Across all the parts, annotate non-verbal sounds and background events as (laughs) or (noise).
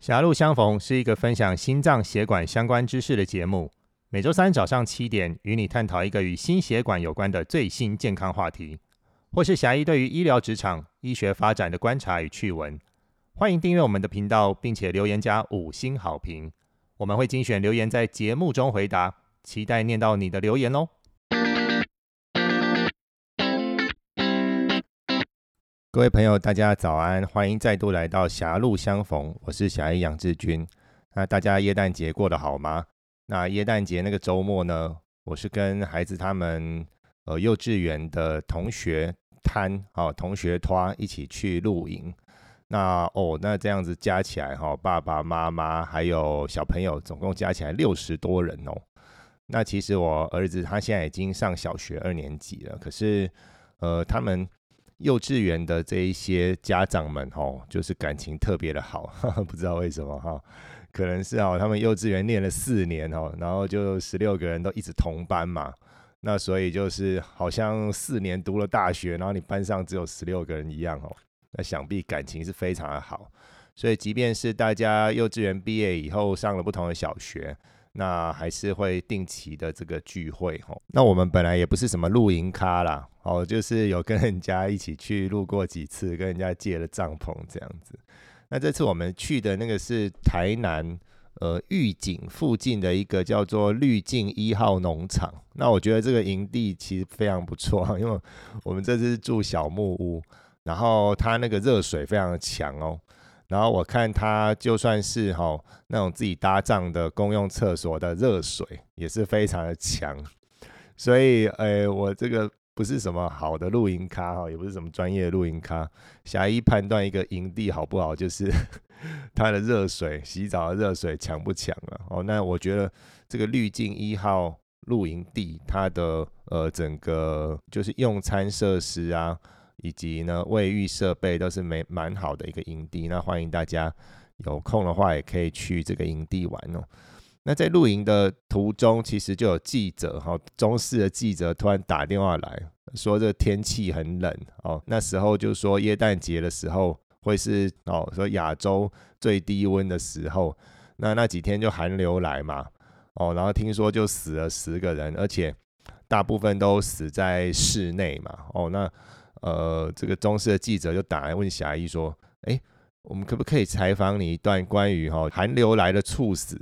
狭路相逢是一个分享心脏血管相关知识的节目，每周三早上七点与你探讨一个与心血管有关的最新健康话题，或是狭义对于医疗职场、医学发展的观察与趣闻。欢迎订阅我们的频道，并且留言加五星好评，我们会精选留言在节目中回答，期待念到你的留言哦。各位朋友，大家早安，欢迎再度来到狭路相逢，我是狭义杨志军。那大家耶诞节过得好吗？那耶诞节那个周末呢，我是跟孩子他们呃幼稚园的同学摊哦同学团一起去露营。那哦那这样子加起来哈，爸爸妈妈还有小朋友总共加起来六十多人哦。那其实我儿子他现在已经上小学二年级了，可是呃他们。幼稚园的这一些家长们，吼，就是感情特别的好，(laughs) 不知道为什么哈，可能是哦，他们幼稚园念了四年哦，然后就十六个人都一直同班嘛，那所以就是好像四年读了大学，然后你班上只有十六个人一样哦，那想必感情是非常的好，所以即便是大家幼稚园毕业以后上了不同的小学。那还是会定期的这个聚会吼。那我们本来也不是什么露营咖啦，哦，就是有跟人家一起去露过几次，跟人家借了帐篷这样子。那这次我们去的那个是台南呃御景附近的一个叫做绿境一号农场。那我觉得这个营地其实非常不错，因为我们这次住小木屋，然后它那个热水非常的强哦。然后我看他就算是哈那种自己搭帐的公用厕所的热水也是非常的强，所以诶我这个不是什么好的露营咖哈，也不是什么专业露营咖，狭义判断一个营地好不好就是 (laughs) 它的热水洗澡的热水强不强了哦。那我觉得这个滤镜一号露营地它的呃整个就是用餐设施啊。以及呢，卫浴设备都是没蛮好的一个营地，那欢迎大家有空的话也可以去这个营地玩哦。那在露营的途中，其实就有记者哈，中视的记者突然打电话来说，这天气很冷哦。那时候就说耶诞节的时候会是哦，说亚洲最低温的时候，那那几天就寒流来嘛哦，然后听说就死了十个人，而且大部分都死在室内嘛哦，那。呃，这个中视的记者就打来问霞义说：“哎，我们可不可以采访你一段关于哈寒流来的猝死？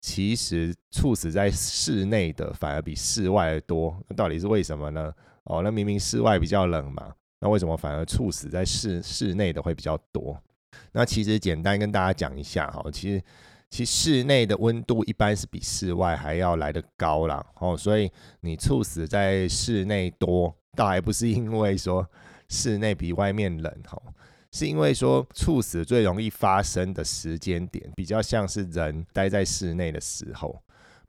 其实猝死在室内的反而比室外的多，那到底是为什么呢？哦，那明明室外比较冷嘛，那为什么反而猝死在室室内的会比较多？那其实简单跟大家讲一下哈，其实其实室内的温度一般是比室外还要来得高啦，哦，所以你猝死在室内多。”倒还不是因为说室内比外面冷哈，是因为说猝死最容易发生的时间点比较像是人待在室内的时候，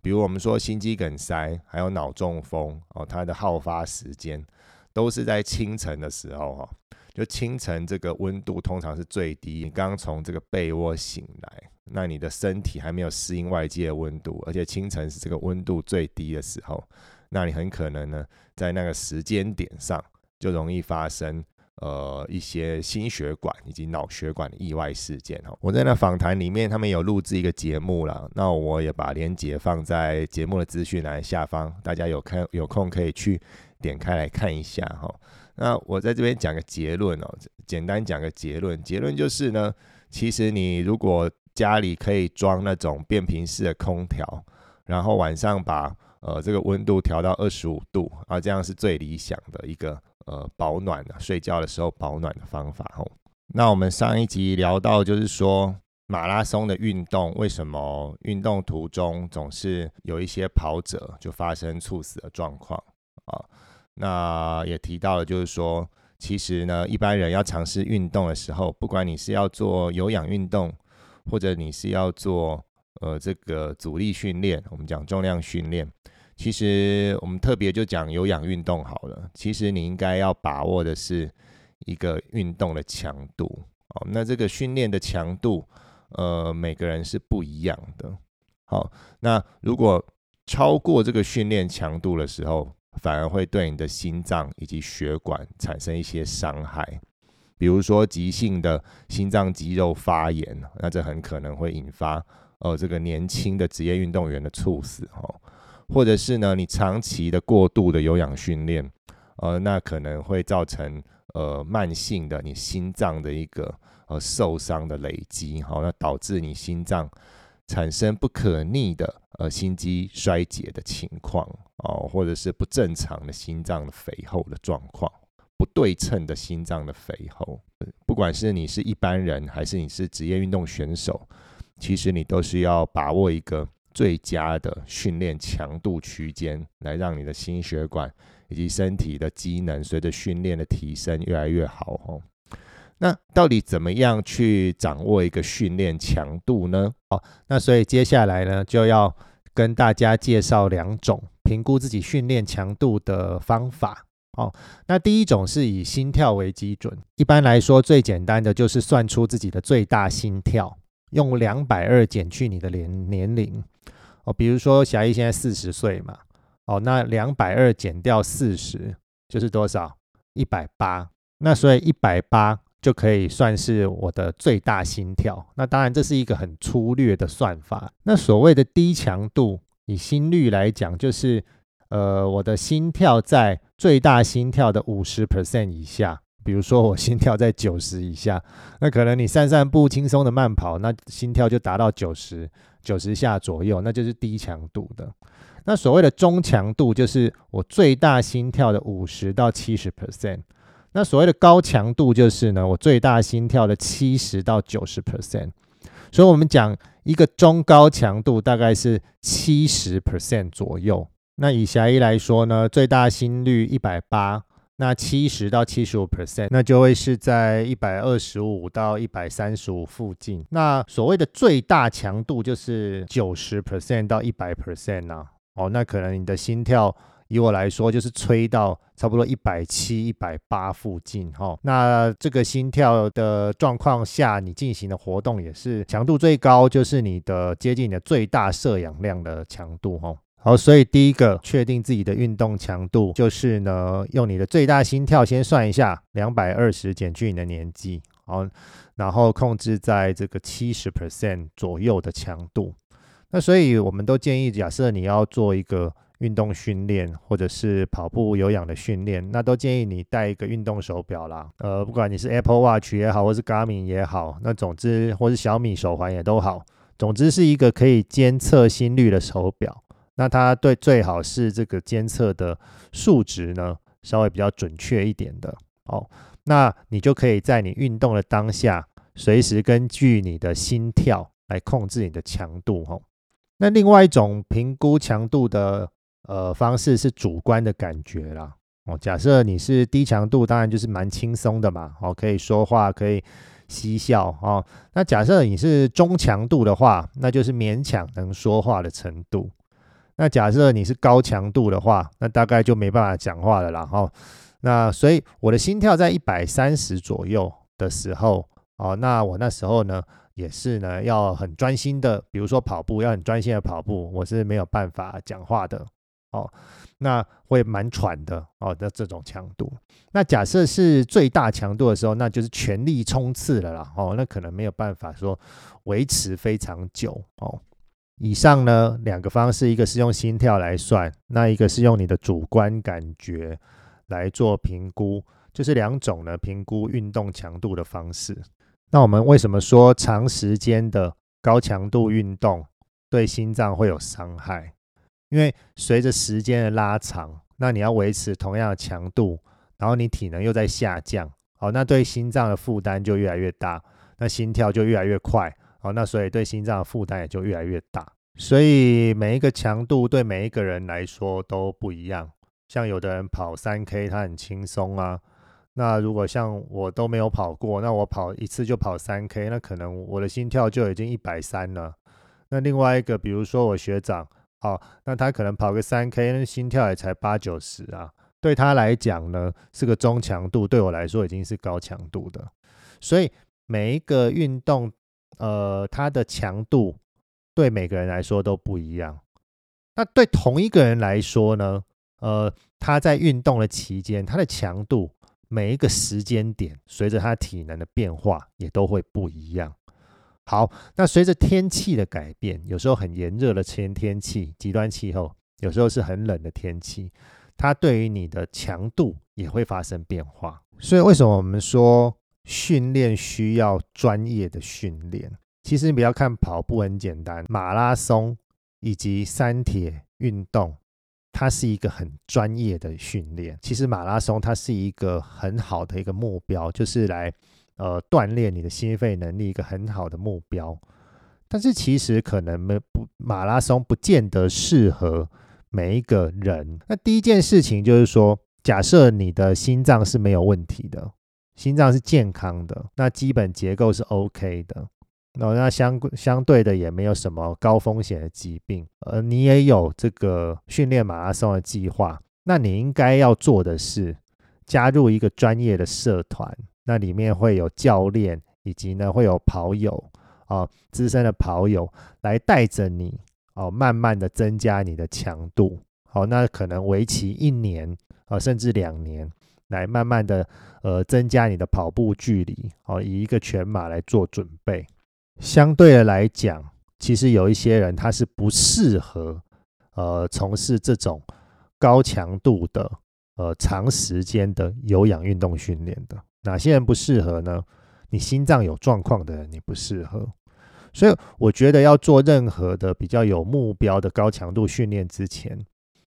比如我们说心肌梗塞还有脑中风哦，它的好发时间都是在清晨的时候哈，就清晨这个温度通常是最低，你刚从这个被窝醒来，那你的身体还没有适应外界的温度，而且清晨是这个温度最低的时候。那你很可能呢，在那个时间点上就容易发生呃一些心血管以及脑血管的意外事件哈。我在那访谈里面，他们有录制一个节目了，那我也把链接放在节目的资讯栏下方，大家有看有空可以去点开来看一下哈。那我在这边讲个结论哦，简单讲个结论，结论就是呢，其实你如果家里可以装那种变频式的空调，然后晚上把呃，这个温度调到二十五度啊，这样是最理想的一个呃保暖的睡觉的时候保暖的方法哦。那我们上一集聊到，就是说马拉松的运动，为什么运动途中总是有一些跑者就发生猝死的状况啊？那也提到了，就是说其实呢，一般人要尝试运动的时候，不管你是要做有氧运动，或者你是要做呃这个阻力训练，我们讲重量训练。其实我们特别就讲有氧运动好了。其实你应该要把握的是一个运动的强度哦。那这个训练的强度，呃，每个人是不一样的。好，那如果超过这个训练强度的时候，反而会对你的心脏以及血管产生一些伤害。比如说急性的心脏肌肉发炎，那这很可能会引发呃这个年轻的职业运动员的猝死哦，或者是呢你长期的过度的有氧训练，呃那可能会造成呃慢性的你心脏的一个呃受伤的累积，好，那导致你心脏产生不可逆的呃心肌衰竭的情况哦，或者是不正常的心脏的肥厚的状况。不对称的心脏的肥厚，不管是你是一般人还是你是职业运动选手，其实你都是要把握一个最佳的训练强度区间，来让你的心血管以及身体的机能随着训练的提升越来越好哦。那到底怎么样去掌握一个训练强度呢？哦，那所以接下来呢，就要跟大家介绍两种评估自己训练强度的方法。哦，那第一种是以心跳为基准，一般来说最简单的就是算出自己的最大心跳，用两百二减去你的年年龄。哦，比如说霞一现在四十岁嘛，哦，那两百二减掉四十就是多少？一百八。那所以一百八就可以算是我的最大心跳。那当然这是一个很粗略的算法。那所谓的低强度，以心率来讲，就是呃我的心跳在最大心跳的五十 percent 以下，比如说我心跳在九十以下，那可能你散散步、轻松的慢跑，那心跳就达到九十九十下左右，那就是低强度的。那所谓的中强度，就是我最大心跳的五十到七十 percent。那所谓的高强度，就是呢我最大心跳的七十到九十 percent。所以我们讲一个中高强度，大概是七十 percent 左右。那以狭义来说呢，最大心率一百八，那七十到七十五 percent，那就会是在一百二十五到一百三十五附近。那所谓的最大强度就是九十 percent 到一百 percent 呐。哦，那可能你的心跳，以我来说就是吹到差不多一百七、一百八附近哈。那这个心跳的状况下，你进行的活动也是强度最高，就是你的接近你的最大摄氧量的强度哈。好，所以第一个确定自己的运动强度，就是呢，用你的最大心跳先算一下，两百二十减去你的年纪，好，然后控制在这个七十 percent 左右的强度。那所以我们都建议，假设你要做一个运动训练，或者是跑步有氧的训练，那都建议你带一个运动手表啦。呃，不管你是 Apple Watch 也好，或是 Garmin 也好，那总之或是小米手环也都好，总之是一个可以监测心率的手表。那它对最好是这个监测的数值呢，稍微比较准确一点的哦。那你就可以在你运动的当下，随时根据你的心跳来控制你的强度哦。那另外一种评估强度的呃方式是主观的感觉啦哦。假设你是低强度，当然就是蛮轻松的嘛哦，可以说话，可以嬉笑哦。那假设你是中强度的话，那就是勉强能说话的程度。那假设你是高强度的话，那大概就没办法讲话了啦。哈，那所以我的心跳在一百三十左右的时候，哦，那我那时候呢也是呢要很专心的，比如说跑步要很专心的跑步，我是没有办法讲话的。哦，那会蛮喘的。哦，的这种强度。那假设是最大强度的时候，那就是全力冲刺了啦。哦，那可能没有办法说维持非常久。哦。以上呢两个方式，一个是用心跳来算，那一个是用你的主观感觉来做评估，就是两种呢评估运动强度的方式。那我们为什么说长时间的高强度运动对心脏会有伤害？因为随着时间的拉长，那你要维持同样的强度，然后你体能又在下降，好，那对心脏的负担就越来越大，那心跳就越来越快。好，那所以对心脏的负担也就越来越大。所以每一个强度对每一个人来说都不一样。像有的人跑三 K，他很轻松啊。那如果像我都没有跑过，那我跑一次就跑三 K，那可能我的心跳就已经一百三了。那另外一个，比如说我学长，好，那他可能跑个三 K，那心跳也才八九十啊。对他来讲呢，是个中强度，对我来说已经是高强度的。所以每一个运动。呃，它的强度对每个人来说都不一样。那对同一个人来说呢？呃，他在运动的期间，他的强度每一个时间点，随着他体能的变化，也都会不一样。好，那随着天气的改变，有时候很炎热的天天气、极端气候，有时候是很冷的天气，它对于你的强度也会发生变化。所以，为什么我们说训练需要专业的训练？其实你不要看跑步很简单，马拉松以及三铁运动，它是一个很专业的训练。其实马拉松它是一个很好的一个目标，就是来呃锻炼你的心肺能力一个很好的目标。但是其实可能没不马拉松不见得适合每一个人。那第一件事情就是说，假设你的心脏是没有问题的，心脏是健康的，那基本结构是 OK 的。那那相相对的也没有什么高风险的疾病，而你也有这个训练马拉松的计划，那你应该要做的是加入一个专业的社团，那里面会有教练，以及呢会有跑友啊，资深的跑友来带着你哦，慢慢的增加你的强度，好，那可能为期一年啊，甚至两年，来慢慢的呃增加你的跑步距离，哦，以一个全马来做准备。相对的来讲，其实有一些人他是不适合呃从事这种高强度的呃长时间的有氧运动训练的。哪些人不适合呢？你心脏有状况的人你不适合。所以我觉得要做任何的比较有目标的高强度训练之前，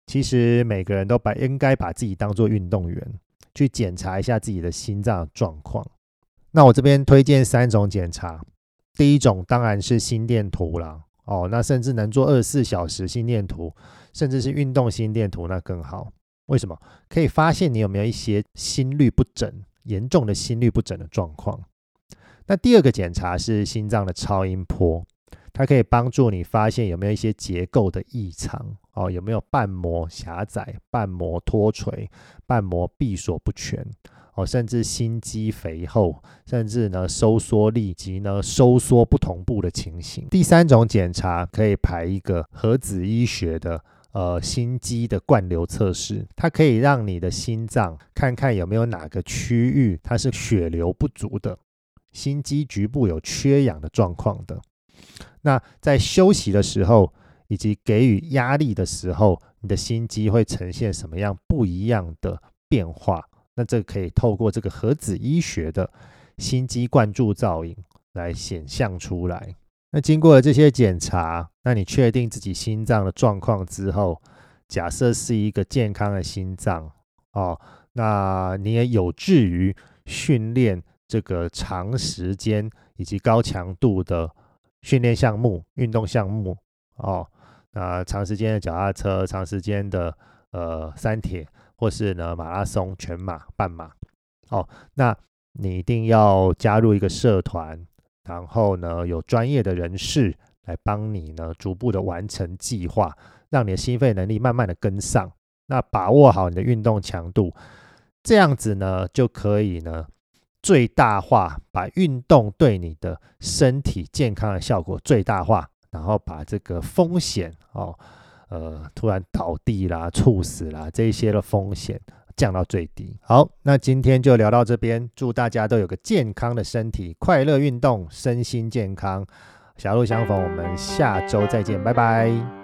其实每个人都把应该把自己当做运动员去检查一下自己的心脏状况。那我这边推荐三种检查。第一种当然是心电图了哦，那甚至能做二十四小时心电图，甚至是运动心电图，那更好。为什么？可以发现你有没有一些心律不整、严重的心律不整的状况。那第二个检查是心脏的超音波，它可以帮助你发现有没有一些结构的异常哦，有没有瓣膜狭窄、瓣膜脱垂、瓣膜闭锁不全。哦，甚至心肌肥厚，甚至呢收缩力及呢收缩不同步的情形。第三种检查可以排一个核子医学的呃心肌的灌流测试，它可以让你的心脏看看有没有哪个区域它是血流不足的，心肌局部有缺氧的状况的。那在休息的时候以及给予压力的时候，你的心肌会呈现什么样不一样的变化？那这可以透过这个核子医学的心肌灌注造影来显象出来。那经过了这些检查，那你确定自己心脏的状况之后，假设是一个健康的心脏哦，那你也有志于训练这个长时间以及高强度的训练项目、运动项目哦，那长时间的脚踏车、长时间的呃三铁。或是呢，马拉松、全马、半马，哦，那你一定要加入一个社团，然后呢，有专业的人士来帮你呢，逐步的完成计划，让你的心肺能力慢慢的跟上，那把握好你的运动强度，这样子呢，就可以呢，最大化把运动对你的身体健康的效果最大化，然后把这个风险哦。呃，突然倒地啦、猝死啦，这些的风险降到最低。好，那今天就聊到这边，祝大家都有个健康的身体，快乐运动，身心健康。狭路相逢，我们下周再见，拜拜。